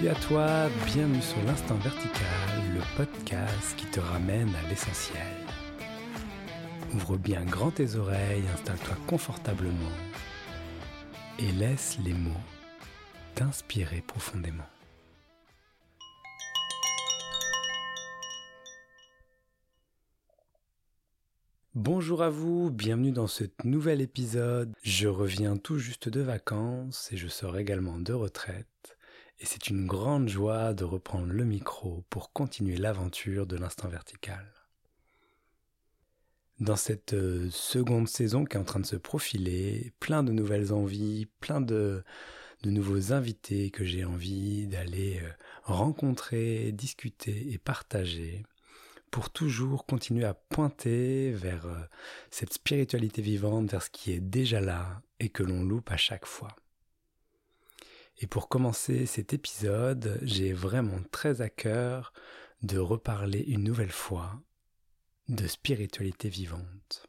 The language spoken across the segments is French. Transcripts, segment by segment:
Salut à toi, bienvenue sur l'Instant Vertical, le podcast qui te ramène à l'essentiel. Ouvre bien grand tes oreilles, installe-toi confortablement et laisse les mots t'inspirer profondément. Bonjour à vous, bienvenue dans ce nouvel épisode. Je reviens tout juste de vacances et je sors également de retraite et c'est une grande joie de reprendre le micro pour continuer l'aventure de l'instant vertical. Dans cette euh, seconde saison qui est en train de se profiler, plein de nouvelles envies, plein de, nouveaux invités que j'ai envie d'aller euh, rencontrer, discuter et partager pour toujours continuer à pointer vers euh, cette spiritualité vivante, vers ce qui est déjà là et que l'on loupe à chaque fois. Et pour commencer cet épisode, j'ai vraiment très à cœur de reparler une nouvelle fois de spiritualité vivante.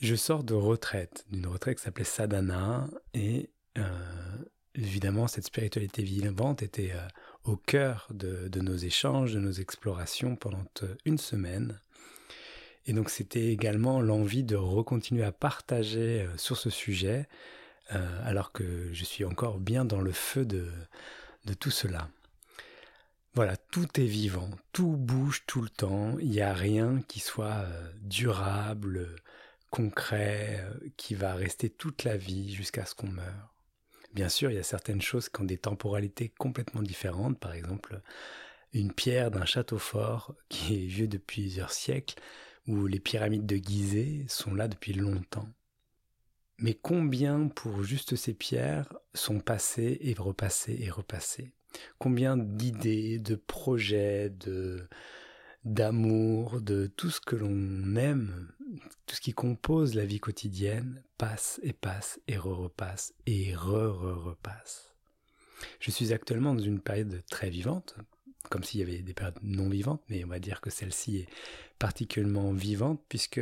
Je sors de retraite, d'une retraite qui s'appelait Sadhana, et euh, évidemment cette spiritualité vivante était euh, au cœur de, nos échanges, de nos explorations pendant une semaine. Et donc c'était également l'envie de recontinuer à partager euh, sur ce sujet euh, alors que je suis encore bien dans le feu de, tout cela. Voilà, tout est vivant, tout bouge tout le temps, il n'y a rien qui soit euh, durable, concret, euh, qui va rester toute la vie jusqu'à ce qu'on meure. Bien sûr, il y a certaines choses qui ont des temporalités complètement différentes, par exemple une pierre d'un château fort qui est vieux depuis plusieurs siècles, ou les pyramides de Gizeh sont là depuis longtemps. Mais combien pour juste ces pierres sont passées et repassées et repassées? Combien d'idées, de projets, de d'amour, de tout ce que l'on aime, tout ce qui compose la vie quotidienne, passe et passe et re-repasse et re-re-repasse? Je suis actuellement dans une période très vivante, comme s'il y avait des périodes non vivantes, mais on va dire que celle-ci est particulièrement vivante puisque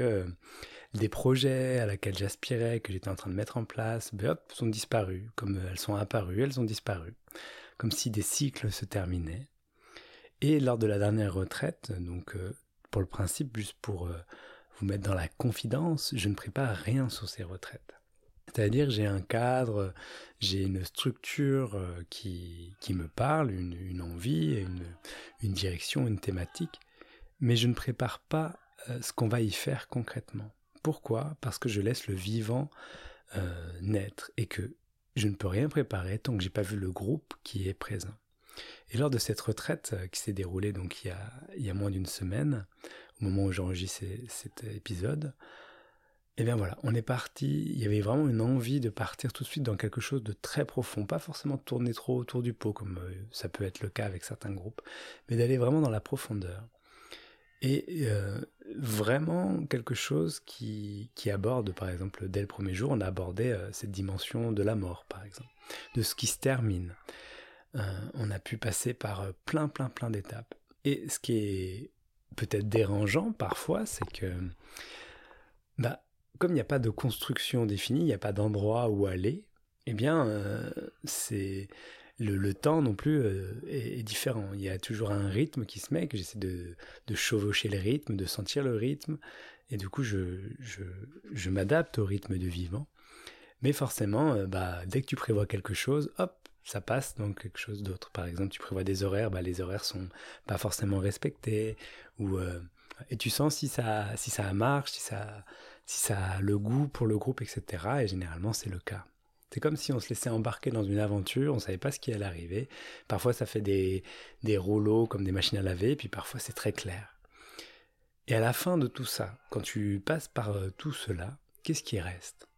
des projets à laquelle j'aspirais, que j'étais en train de mettre en place, ben hop, sont disparus. Comme elles sont apparues, elles ont disparu. Comme si des cycles se terminaient. Et lors de la dernière retraite, donc euh, pour le principe, juste pour euh, vous mettre dans la confidence, je ne prépare rien sur ces retraites. C'est-à-dire j'ai un cadre, j'ai une structure euh, qui, qui me parle, une, envie, une, direction, une thématique, mais je ne prépare pas ce qu'on va y faire concrètement. Pourquoi? Parce que je laisse le vivant euh, naître et que je ne peux rien préparer tant que j'ai pas vu le groupe qui est présent. Et lors de cette retraite euh, qui s'est déroulée donc il y a, il y a moins d'une semaine, au moment où j'enregistre cet épisode, et eh bien voilà, on est parti, il y avait vraiment une envie de partir tout de suite dans quelque chose de très profond, pas forcément de tourner trop autour du pot comme euh, ça peut être le cas avec certains groupes, mais d'aller vraiment dans la profondeur. Et euh, vraiment quelque chose qui, qui, aborde, par exemple, dès le premier jour, on a abordé euh, cette dimension de la mort, par exemple, de ce qui se termine. Euh, on a pu passer par plein, plein, plein d'étapes. Et ce qui est peut-être dérangeant parfois, c'est que, bah, comme il n'y a pas de construction définie, il n'y a pas d'endroit où aller, eh bien, c'est le, temps non plus euh, est, différent. Il y a toujours un rythme qui se met, que j'essaie de, chevaucher le rythme, de sentir le rythme, et du coup je m'adapte au rythme de vivant. Mais forcément, euh, bah, dès que tu prévois quelque chose, hop, ça passe dans quelque chose d'autre. Par exemple, tu prévois des horaires, bah, les horaires sont pas forcément respectés, ou euh, et tu sens si ça, si ça marche, si ça, si ça a le goût pour le groupe, etc. Et généralement, c'est le cas. C'est comme si on se laissait embarquer dans une aventure, on ne savait pas ce qui allait arriver. Parfois ça fait des, des rouleaux comme des machines à laver, puis parfois c'est très clair. Et à la fin de tout ça, quand tu passes par euh, tout cela, qu'est-ce qui reste?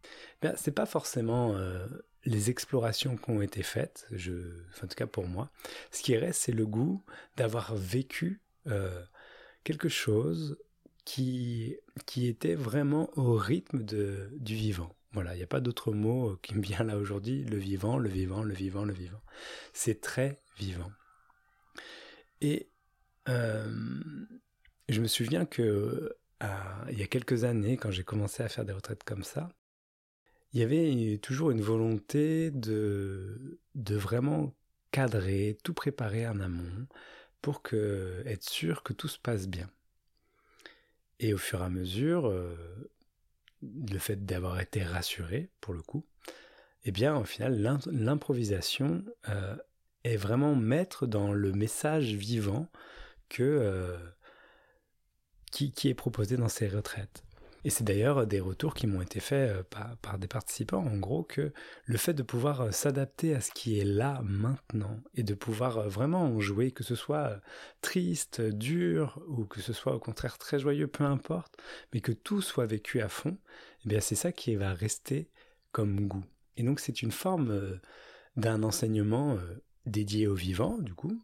Ce C'est pas forcément euh, les explorations qui ont été faites, je, en tout cas pour moi. Ce qui reste, c'est le goût d'avoir vécu euh, quelque chose qui, était vraiment au rythme du vivant. Voilà, il n'y a pas d'autre mot euh, qui me vient là aujourd'hui. Le vivant, le vivant, le vivant, le vivant. C'est très vivant. Et euh, je me souviens que il y a quelques années, quand j'ai commencé à faire des retraites comme ça, il y avait toujours une volonté de, de vraiment cadrer, tout préparer en amont pour être sûr que tout se passe bien. Et au fur et à mesure, euh, le fait d'avoir été rassuré, pour le coup, eh bien, au final, l'improvisation euh, est vraiment maître dans le message vivant euh, qui, est proposé dans ces retraites. Et c'est d'ailleurs des retours qui m'ont été faits euh, par, des participants, en gros, que le fait de pouvoir euh, s'adapter à ce qui est là maintenant et de pouvoir euh, vraiment en jouer, que ce soit triste, dur ou que ce soit au contraire très joyeux, peu importe, mais que tout soit vécu à fond, eh c'est ça qui va rester comme goût. Et donc c'est une forme d'un enseignement dédié au vivant, du coup,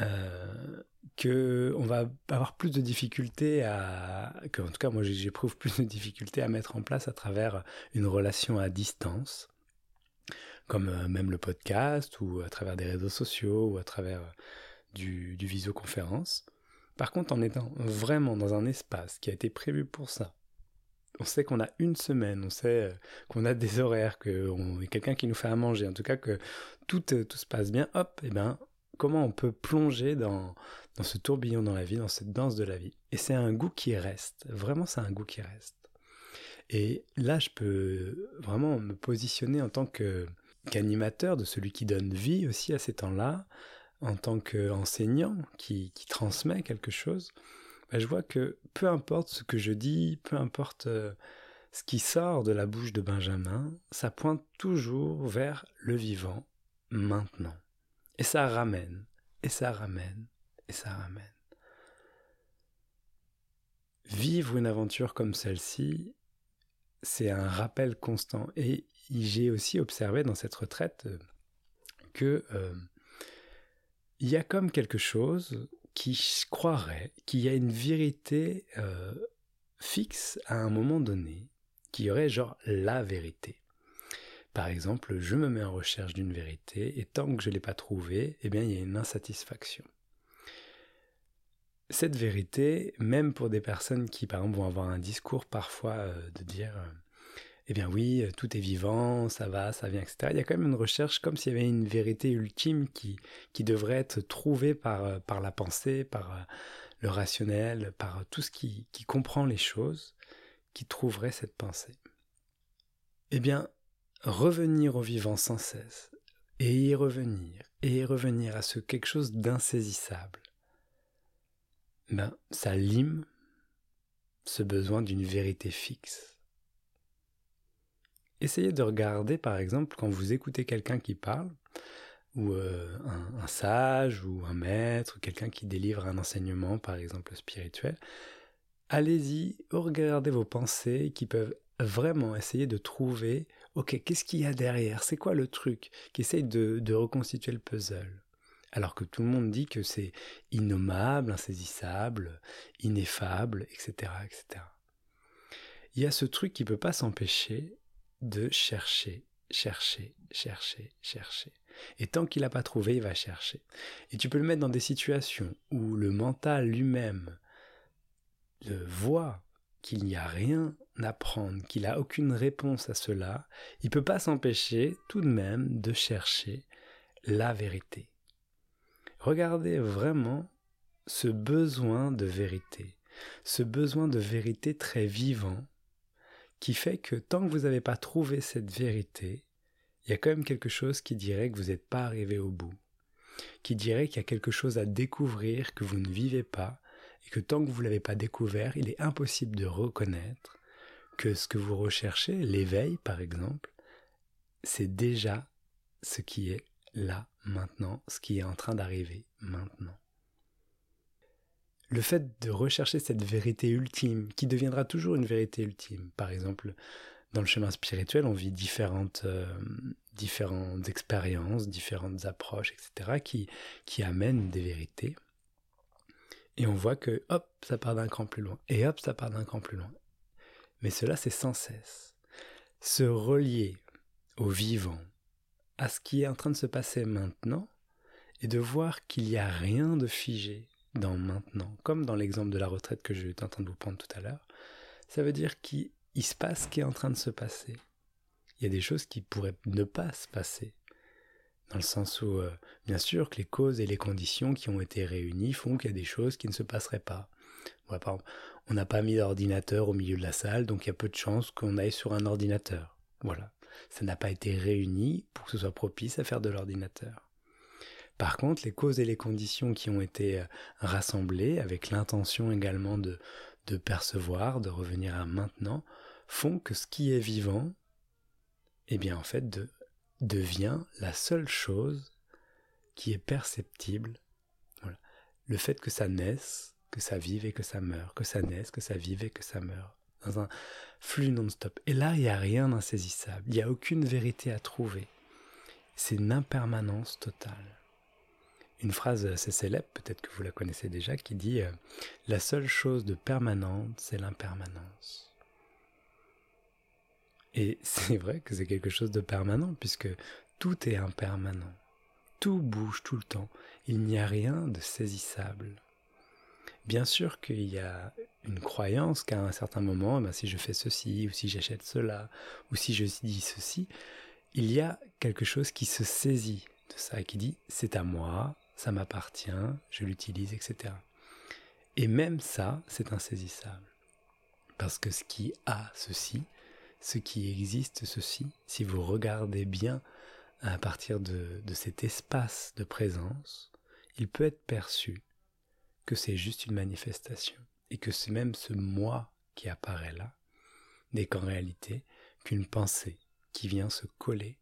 euh, que on va avoir plus de difficultés à, que en tout cas moi j'éprouve plus de difficultés à mettre en place à travers une relation à distance, comme euh, même le podcast ou à travers des réseaux sociaux ou à travers euh, du, du visioconférence. Par contre, en étant vraiment dans un espace qui a été prévu pour ça, on sait qu'on a une semaine, on sait qu'on a des horaires, qu'on est quelqu'un qui nous fait à manger, en tout cas que tout, tout se passe bien, hop, et eh ben comment on peut plonger dans, ce tourbillon dans la vie, dans cette danse de la vie. Et c'est un goût qui reste, vraiment c'est un goût qui reste. Et là, je peux vraiment me positionner en tant qu'animateur de celui qui donne vie aussi à ces temps-là, en tant qu'enseignant qui, qui, transmet quelque chose. Bah, je vois que peu importe ce que je dis, peu importe euh, ce qui sort de la bouche de Benjamin, ça pointe toujours vers le vivant maintenant. Et ça ramène, et ça ramène, et ça ramène. Vivre une aventure comme celle-ci, c'est un rappel constant. Et j'ai aussi observé dans cette retraite euh, que euh, il y a comme quelque chose qui croirait qu'il y a une vérité euh, fixe à un moment donné, qui aurait genre la vérité. Par exemple, je me mets en recherche d'une vérité et tant que je ne l'ai pas trouvée, eh bien, il y a une insatisfaction. Cette vérité, même pour des personnes qui, par exemple, vont avoir un discours parfois euh, de dire euh, eh bien oui, euh, tout est vivant, ça va, ça vient, etc. Il y a quand même une recherche comme s'il y avait une vérité ultime qui, devrait être trouvée par, par la pensée, par le rationnel, par tout ce qui, qui comprend les choses, qui trouverait cette pensée. Eh bien, revenir au vivant sans cesse, et y revenir, et y revenir à ce quelque chose d'insaisissable, ben, ça lime ce besoin d'une vérité fixe. Essayez de regarder, par exemple, quand vous écoutez quelqu'un qui parle, ou euh, un, un, sage, ou un maître, quelqu'un qui délivre un enseignement, par exemple spirituel, allez-y, regardez vos pensées qui peuvent vraiment essayer de trouver ok, qu'est-ce qu'il y a derrière? C'est quoi le truc qui essaye de, reconstituer le puzzle? Alors que tout le monde dit que c'est innommable, insaisissable, ineffable, etc., etc. Il y a ce truc qui ne peut pas s'empêcher de chercher, chercher, chercher, chercher. Et tant qu'il n'a pas trouvé, il va chercher. Et tu peux le mettre dans des situations où le mental lui-même voit qu'il n'y a rien à prendre, qu'il n'a aucune réponse à cela, il ne peut pas s'empêcher tout de même de chercher la vérité. Regardez vraiment ce besoin de vérité, ce besoin de vérité très vivant, qui fait que tant que vous n'avez pas trouvé cette vérité, il y a quand même quelque chose qui dirait que vous n'êtes pas arrivé au bout, qui dirait qu'il y a quelque chose à découvrir que vous ne vivez pas, et que tant que vous ne l'avez pas découvert, il est impossible de reconnaître que ce que vous recherchez, l'éveil par exemple, c'est déjà ce qui est là maintenant, ce qui est en train d'arriver maintenant. Le fait de rechercher cette vérité ultime, qui deviendra toujours une vérité ultime, par exemple, dans le chemin spirituel, on vit différentes, euh, expériences, différentes approches, etc., qui amènent des vérités. Et on voit que, hop, ça part d'un cran plus loin. Et hop, ça part d'un cran plus loin. Mais cela, c'est sans cesse. Se relier au vivant, à ce qui est en train de se passer maintenant, et de voir qu'il n'y a rien de figé dans maintenant, comme dans l'exemple de la retraite que j'étais en train de vous prendre tout à l'heure, ça veut dire qu'il se passe ce qui est en train de se passer. Il y a des choses qui pourraient ne pas se passer. Dans le sens où, euh, bien sûr, que les causes et les conditions qui ont été réunies font qu'il y a des choses qui ne se passeraient pas. on n'a pas mis d'ordinateur au milieu de la salle, donc il y a peu de chances qu'on aille sur un ordinateur. Voilà. Ça n'a pas été réuni pour que ce soit propice à faire de l'ordinateur. Par contre, les causes et les conditions qui ont été euh, rassemblées, avec l'intention également de, de percevoir, de revenir à maintenant, font que ce qui est vivant, eh bien en fait, de, devient la seule chose qui est perceptible. Le fait que ça naisse, que ça vive et que ça meurt, que ça naisse, que ça vive et que ça meurt, dans un flux non-stop. Et là, il n'y a rien d'insaisissable, il n'y a aucune vérité à trouver. C'est une impermanence totale. Une phrase assez célèbre, peut-être que vous la connaissez déjà, qui dit euh, La seule chose de permanente, c'est l'impermanence. Et c'est vrai que c'est quelque chose de permanent, puisque tout est impermanent. Tout bouge tout le temps. Il n'y a rien de saisissable. Bien sûr qu'il y a une croyance qu'à un certain moment, eh ben, si je fais ceci, ou si j'achète cela, ou si je dis ceci, il y a quelque chose qui se saisit de ça, qui dit c'est à moi, ça m'appartient, je l'utilise, etc. Et même ça, c'est insaisissable. Parce que ce qui a ceci, ce qui existe ceci, si vous regardez bien à partir de, cet espace de présence, il peut être perçu que c'est juste une manifestation et que c'est même ce moi qui apparaît là n'est qu'en réalité qu'une pensée qui vient se coller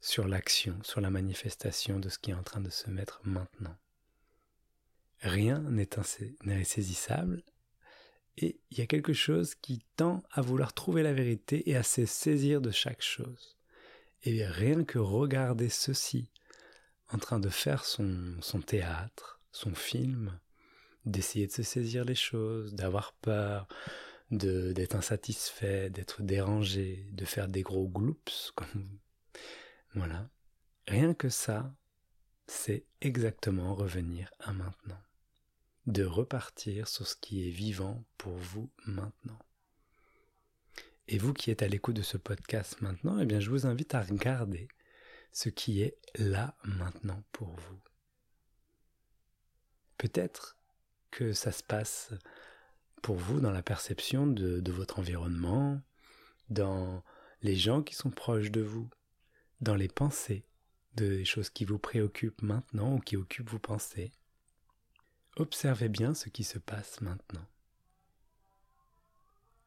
sur l'action, sur la manifestation de ce qui est en train de se mettre maintenant. Rien n'est insaisissable et il y a quelque chose qui tend à vouloir trouver la vérité et à se saisir de chaque chose. Et rien que regarder ceci, en train de faire son, son théâtre, son film, d'essayer de se saisir les choses, d'avoir peur, d'être insatisfait, d'être dérangé, de faire des gros gloops, comme voilà. Rien que ça, c'est exactement revenir à maintenant de repartir sur ce qui est vivant pour vous maintenant. Et vous qui êtes à l'écoute de ce podcast maintenant, eh bien je vous invite à regarder ce qui est là maintenant pour vous. Peut-être que ça se passe pour vous dans la perception de, de votre environnement, dans les gens qui sont proches de vous, dans les pensées, des choses qui vous préoccupent maintenant ou qui occupent vos pensées. Observez bien ce qui se passe maintenant.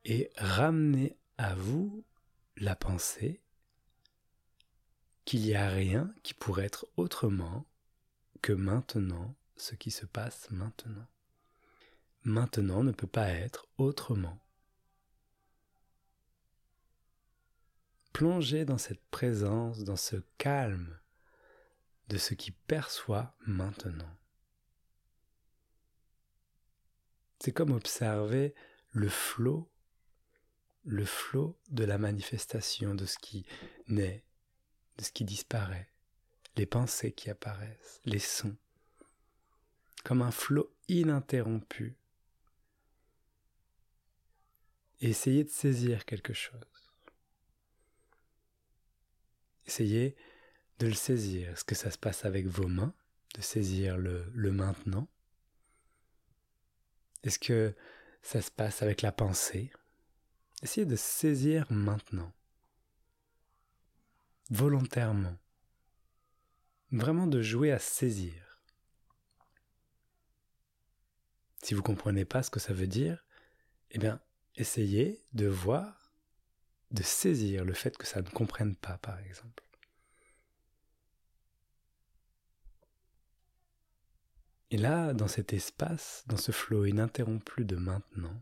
Et ramenez à vous la pensée qu'il n'y a rien qui pourrait être autrement que maintenant ce qui se passe maintenant. Maintenant ne peut pas être autrement. Plongez dans cette présence, dans ce calme de ce qui perçoit maintenant. C'est comme observer le flot, le flot de la manifestation de ce qui naît, de ce qui disparaît, les pensées qui apparaissent, les sons, comme un flot ininterrompu. essayez de saisir quelque chose. Essayez de le saisir. Est-ce que ça se passe avec vos mains, de saisir le, le maintenant? Est-ce que ça se passe avec la pensée? Essayez de saisir maintenant, volontairement, vraiment de jouer à saisir. Si vous ne comprenez pas ce que ça veut dire, eh bien, essayez de voir, de saisir le fait que ça ne comprenne pas, par exemple. Et là, dans cet espace, dans ce flot ininterrompu de maintenant,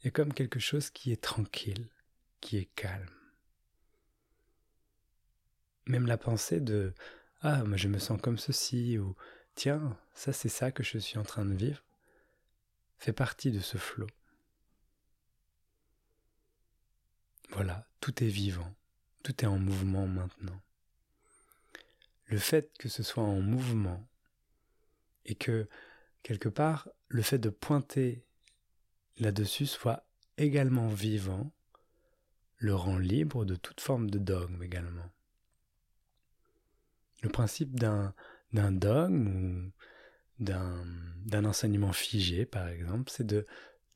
il y a comme quelque chose qui est tranquille, qui est calme. Même la pensée de Ah, moi je me sens comme ceci, ou Tiens, ça c'est ça que je suis en train de vivre, fait partie de ce flot. Voilà, tout est vivant, tout est en mouvement maintenant. Le fait que ce soit en mouvement, et que quelque part le fait de pointer là-dessus soit également vivant, le rend libre de toute forme de dogme également. Le principe d'un dogme ou d'un enseignement figé, par exemple, c'est de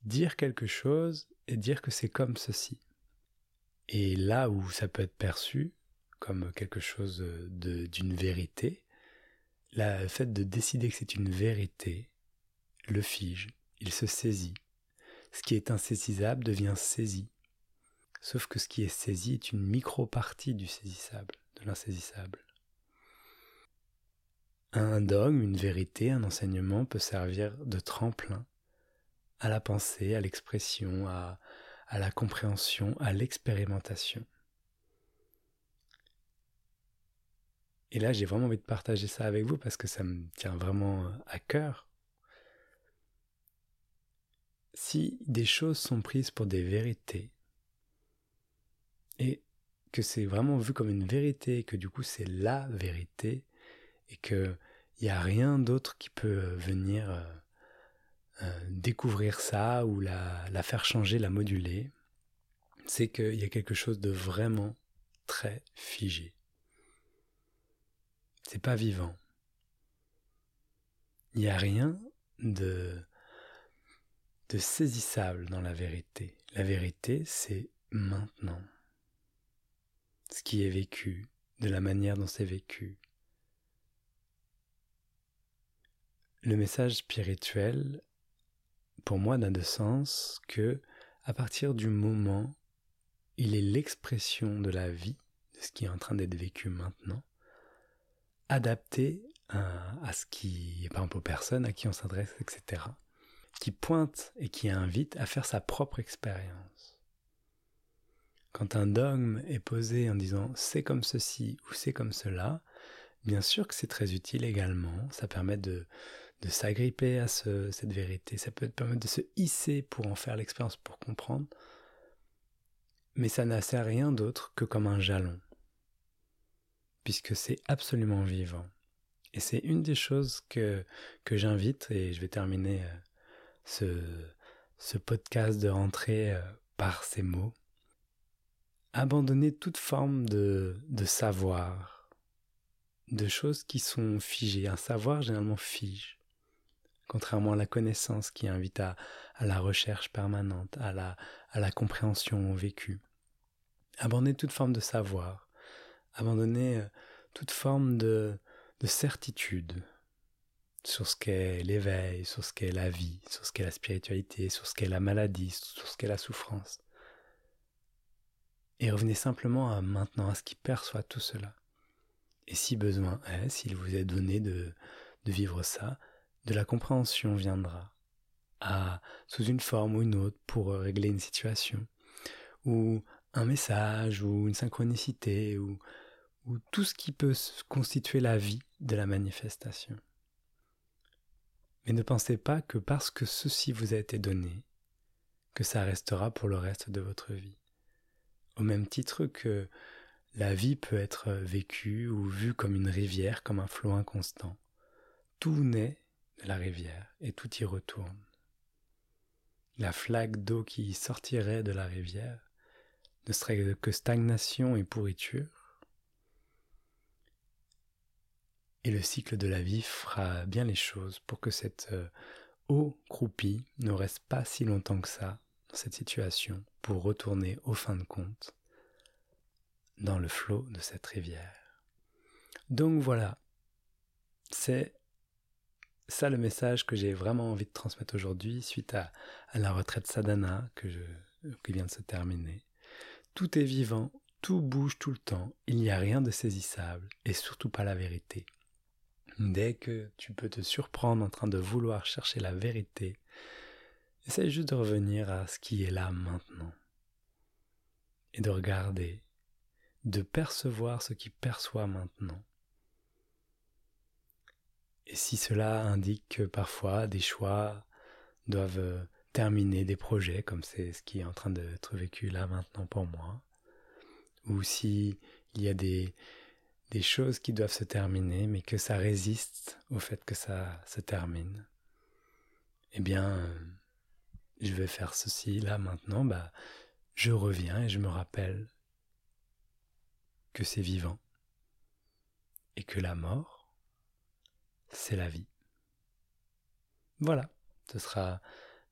dire quelque chose et dire que c'est comme ceci. Et là où ça peut être perçu comme quelque chose d'une vérité, le fait de décider que c'est une vérité le fige, il se saisit. Ce qui est insaisissable devient saisi. Sauf que ce qui est saisi est une micro-partie du saisissable, de l'insaisissable. Un dogme, une vérité, un enseignement peut servir de tremplin à la pensée, à l'expression, à, à la compréhension, à l'expérimentation. Et là, j'ai vraiment envie de partager ça avec vous parce que ça me tient vraiment à cœur. Si des choses sont prises pour des vérités, et que c'est vraiment vu comme une vérité, que du coup c'est la vérité, et qu'il n'y a rien d'autre qui peut venir euh, euh, découvrir ça ou la faire changer, la moduler, c'est qu'il y a quelque chose de vraiment très figé. C'est pas vivant. Il n'y a rien de, de saisissable dans la vérité. La vérité, c'est maintenant. Ce qui est vécu, de la manière dont c'est vécu, le message spirituel, pour moi, n'a de sens que à partir du moment il est l'expression de la vie, de ce qui est en train d'être vécu maintenant, adapté à, ce qui, par exemple aux personnes à qui on s'adresse, etc., qui pointe et qui invite à faire sa propre expérience. Quand un dogme est posé en disant c'est comme ceci ou c'est comme cela, bien sûr que c'est très utile également, ça permet de, de s'agripper à cette vérité, ça peut permettre de se hisser pour en faire l'expérience, pour comprendre, mais ça n'a rien d'autre que comme un jalon, puisque c'est absolument vivant. Et c'est une des choses que, j'invite, et je vais terminer euh, ce, podcast de rentrée euh, par ces mots. Abandonner toute forme de, savoir, de choses qui sont figées. Un savoir généralement fige contrairement à la connaissance qui invite à, la recherche permanente, à la, compréhension au vécu. Abandonner toute forme de savoir, abandonner euh, toute forme de, de certitude sur ce qu'est l'éveil, sur ce qu'est la vie, sur ce qu'est la spiritualité, sur ce qu'est la maladie, sur ce qu'est la souffrance. Et revenez simplement à maintenant, à ce qui perçoit tout cela. Et si besoin est, s'il vous est donné de, vivre ça, de la compréhension viendra sous une forme ou une autre pour régler une situation, ou un message, ou une synchronicité, ou, ou tout ce qui peut constituer la vie de la manifestation. Mais ne pensez pas que parce que ceci vous a été donné, que ça restera pour le reste de votre vie. Au même titre que la vie peut être vécue ou vue comme une rivière, comme un flot inconstant. Tout naît de la rivière et tout y retourne. La flaque d'eau qui sortirait de la rivière ne serait que stagnation et pourriture. Et le cycle de la vie fera bien les choses pour que cette euh, eau croupie ne reste pas si longtemps que ça dans cette situation pour retourner au fin de compte dans le flot de cette rivière. Donc voilà, c'est ça le message que j'ai vraiment envie de transmettre aujourd'hui suite à, la retraite sadhana que qui vient de se terminer. Tout est vivant, tout bouge tout le temps, il n'y a rien de saisissable et surtout pas la vérité. Dès que tu peux te surprendre en train de vouloir chercher la vérité, essaye juste de revenir à ce qui est là maintenant et de regarder, de percevoir ce qui perçoit maintenant. Et si cela indique que parfois des choix doivent terminer des projets, comme c'est ce qui est en train d'être vécu là maintenant pour moi, ou si il y a des, des choses qui doivent se terminer, mais que ça résiste au fait que ça se termine, eh bien, je vais faire ceci là maintenant, bah, je reviens et je me rappelle que c'est vivant et que la mort, c'est la vie. Voilà, ce sera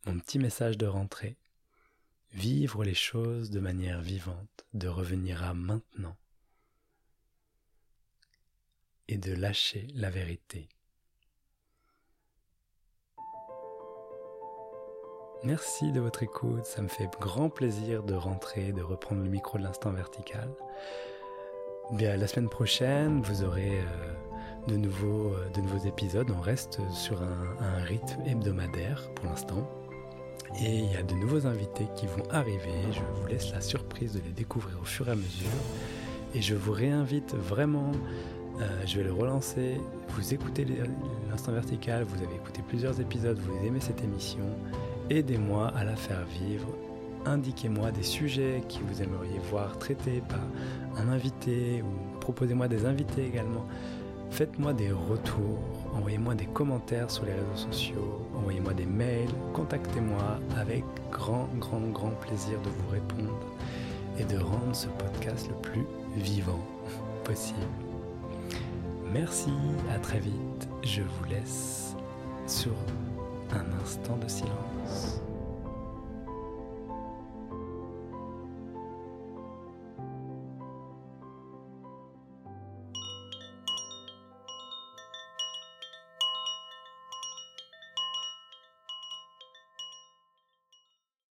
mon petit message de rentrée. Vivre les choses de manière vivante, de revenir à maintenant et de lâcher la vérité. Merci de votre écoute, ça me fait grand plaisir de rentrer, de reprendre le micro de l'instant vertical. Bien, la semaine prochaine, vous aurez euh, de, nouveaux, euh, de nouveaux épisodes. On reste sur un, un rythme hebdomadaire pour l'instant. Et il y a de nouveaux invités qui vont arriver. Je vous laisse la surprise de les découvrir au fur et à mesure. Et je vous réinvite vraiment euh, je vais le relancer. Vous écoutez l'instant vertical, vous avez écouté plusieurs épisodes, vous aimez cette émission. Aidez-moi à la faire vivre. Indiquez-moi des sujets que vous aimeriez voir traités par un invité ou proposez-moi des invités également. Faites-moi des retours, envoyez-moi des commentaires sur les réseaux sociaux, envoyez-moi des mails, contactez-moi avec grand, grand, grand plaisir de vous répondre et de rendre ce podcast le plus vivant possible. Merci, à très vite. Je vous laisse sur un instant de silence.